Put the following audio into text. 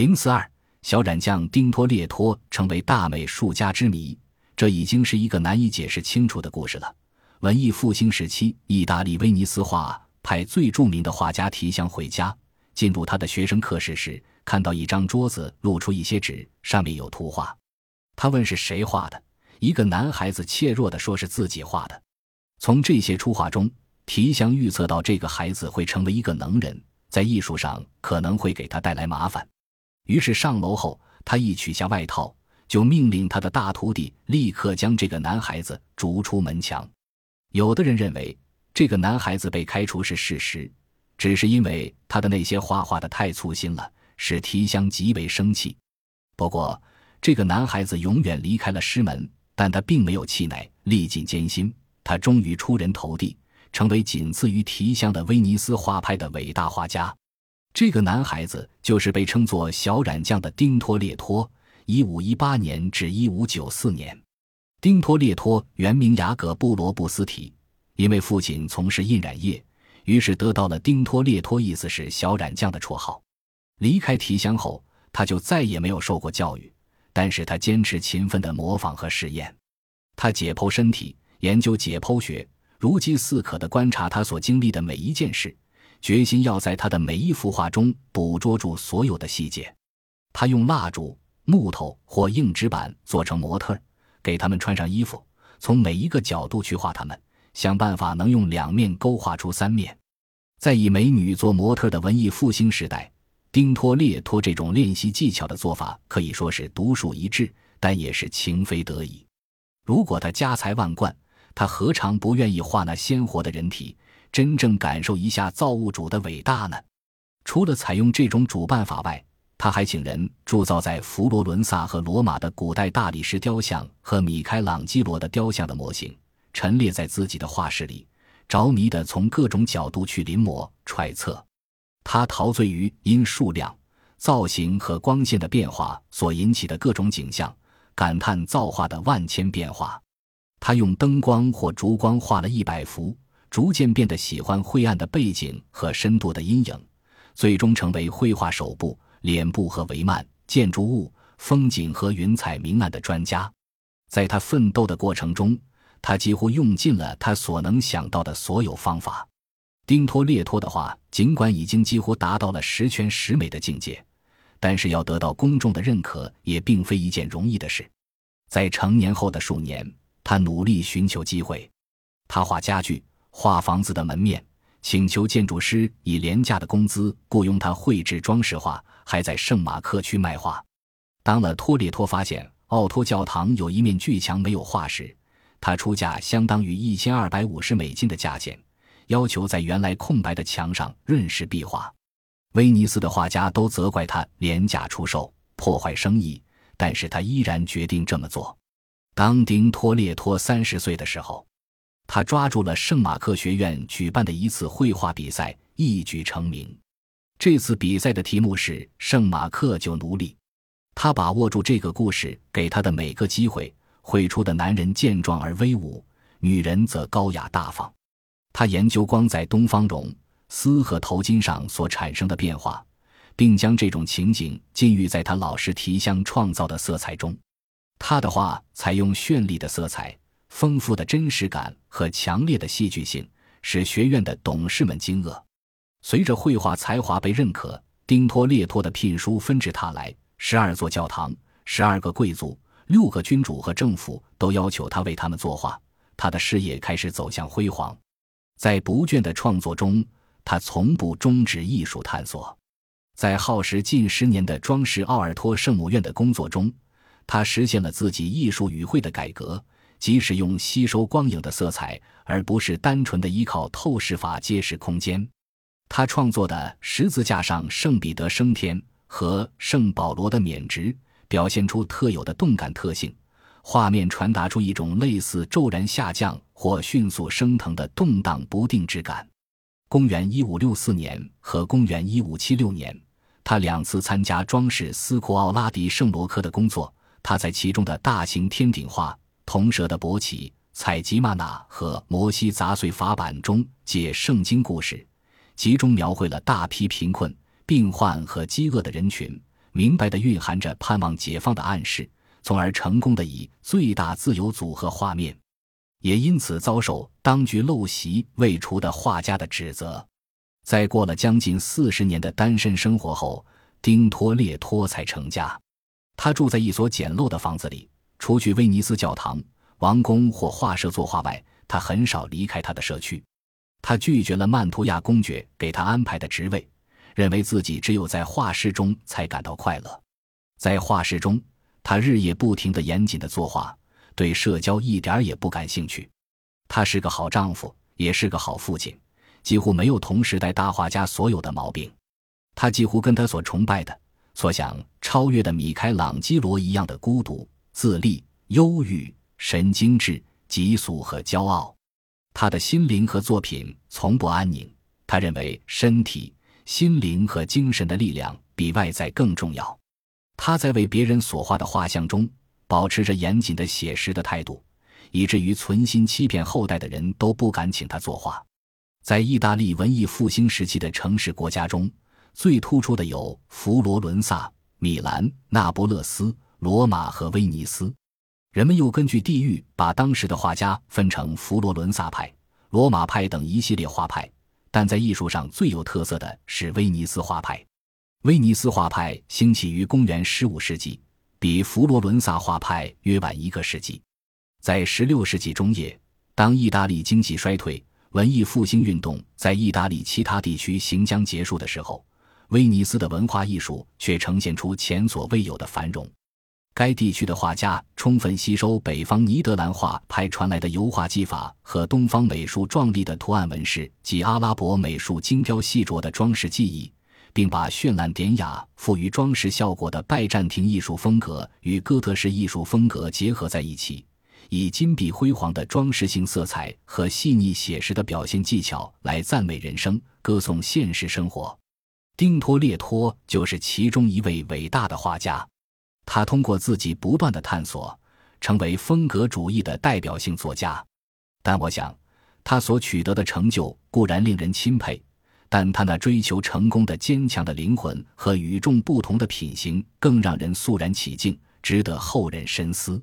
零四二，小染匠丁托列托成为大美术家之谜，这已经是一个难以解释清楚的故事了。文艺复兴时期，意大利威尼斯画派最著名的画家提香回家，进入他的学生课室时，看到一张桌子露出一些纸，上面有图画。他问是谁画的，一个男孩子怯弱地说是自己画的。从这些出画中，提香预测到这个孩子会成为一个能人，在艺术上可能会给他带来麻烦。于是上楼后，他一取下外套，就命令他的大徒弟立刻将这个男孩子逐出门墙。有的人认为这个男孩子被开除是事实，只是因为他的那些画画的太粗心了，使提香极为生气。不过，这个男孩子永远离开了师门，但他并没有气馁，历尽艰辛，他终于出人头地，成为仅次于提香的威尼斯画派的伟大画家。这个男孩子就是被称作“小染匠”的丁托列托 （1518 年至1594年）。丁托列托原名雅各布罗布斯提，因为父亲从事印染业，于是得到了丁托列托，意思是“小染匠”的绰号。离开提香后，他就再也没有受过教育，但是他坚持勤奋的模仿和实验。他解剖身体，研究解剖学，如饥似渴的观察他所经历的每一件事。决心要在他的每一幅画中捕捉住所有的细节。他用蜡烛、木头或硬纸板做成模特，给他们穿上衣服，从每一个角度去画他们，想办法能用两面勾画出三面。在以美女做模特的文艺复兴时代，丁托列托这种练习技巧的做法可以说是独树一帜，但也是情非得已。如果他家财万贯，他何尝不愿意画那鲜活的人体？真正感受一下造物主的伟大呢？除了采用这种主办法外，他还请人铸造在佛罗伦萨和罗马的古代大理石雕像和米开朗基罗的雕像的模型，陈列在自己的画室里，着迷地从各种角度去临摹揣测。他陶醉于因数量、造型和光线的变化所引起的各种景象，感叹造化的万千变化。他用灯光或烛光画了一百幅。逐渐变得喜欢灰暗的背景和深度的阴影，最终成为绘画手部、脸部和帷幔、建筑物、风景和云彩明暗的专家。在他奋斗的过程中，他几乎用尽了他所能想到的所有方法。丁托列托的画尽管已经几乎达到了十全十美的境界，但是要得到公众的认可也并非一件容易的事。在成年后的数年，他努力寻求机会，他画家具。画房子的门面，请求建筑师以廉价的工资雇佣他绘制装饰画，还在圣马克区卖画。当了托列托发现奥托教堂有一面巨墙没有画时，他出价相当于一千二百五十美金的价钱，要求在原来空白的墙上润饰壁画。威尼斯的画家都责怪他廉价出售，破坏生意，但是他依然决定这么做。当丁托列托三十岁的时候。他抓住了圣马克学院举办的一次绘画比赛，一举成名。这次比赛的题目是“圣马克救奴隶”。他把握住这个故事给他的每个机会，绘出的男人健壮而威武，女人则高雅大方。他研究光在东方绒丝和头巾上所产生的变化，并将这种情景浸浴在他老师提香创造的色彩中。他的画采用绚丽的色彩。丰富的真实感和强烈的戏剧性使学院的董事们惊愕。随着绘画才华被认可，丁托列托的聘书纷至沓来。十二座教堂、十二个贵族、六个君主和政府都要求他为他们作画。他的事业开始走向辉煌。在不倦的创作中，他从不终止艺术探索。在耗时近十年的装饰奥尔托圣母院的工作中，他实现了自己艺术语汇的改革。即使用吸收光影的色彩，而不是单纯的依靠透视法揭示空间。他创作的十字架上圣彼得升天和圣保罗的免职，表现出特有的动感特性，画面传达出一种类似骤然下降或迅速升腾的动荡不定之感。公元一五六四年和公元一五七六年，他两次参加装饰斯库奥拉迪圣罗科的工作，他在其中的大型天顶画。铜蛇的勃起、采集玛纳和摩西砸碎法板中借圣经故事，集中描绘了大批贫困、病患和饥饿的人群，明白的蕴含着盼望解放的暗示，从而成功的以最大自由组合画面，也因此遭受当局陋习未除的画家的指责。在过了将近四十年的单身生活后，丁托列托才成家。他住在一所简陋的房子里，除去威尼斯教堂、王宫或画社作画外，他很少离开他的社区。他拒绝了曼图亚公爵给他安排的职位。认为自己只有在画室中才感到快乐，在画室中，他日夜不停地严谨地作画，对社交一点也不感兴趣。他是个好丈夫，也是个好父亲，几乎没有同时代大画家所有的毛病。他几乎跟他所崇拜的、所想超越的米开朗基罗一样的孤独、自立、忧郁、神经质、急速和骄傲。他的心灵和作品从不安宁。他认为身体。心灵和精神的力量比外在更重要。他在为别人所画的画像中保持着严谨的写实的态度，以至于存心欺骗后代的人都不敢请他作画。在意大利文艺复兴时期的城市国家中，最突出的有佛罗伦萨、米兰、那不勒斯、罗马和威尼斯。人们又根据地域把当时的画家分成佛罗伦萨派、罗马派等一系列画派。但在艺术上最有特色的是威尼斯画派。威尼斯画派兴起于公元十五世纪，比佛罗伦萨画派约晚一个世纪。在十六世纪中叶，当意大利经济衰退、文艺复兴运动在意大利其他地区行将结束的时候，威尼斯的文化艺术却呈现出前所未有的繁荣。该地区的画家充分吸收北方尼德兰画派传来的油画技法和东方美术壮丽的图案纹饰及阿拉伯美术精雕细琢的装饰技艺，并把绚烂典雅、富于装饰效果的拜占庭艺术风格与哥特式艺术风格结合在一起，以金碧辉煌的装饰性色彩和细腻写实的表现技巧来赞美人生、歌颂现实生活。丁托列托就是其中一位伟大的画家。他通过自己不断的探索，成为风格主义的代表性作家。但我想，他所取得的成就固然令人钦佩，但他那追求成功的坚强的灵魂和与众不同的品行更让人肃然起敬，值得后人深思。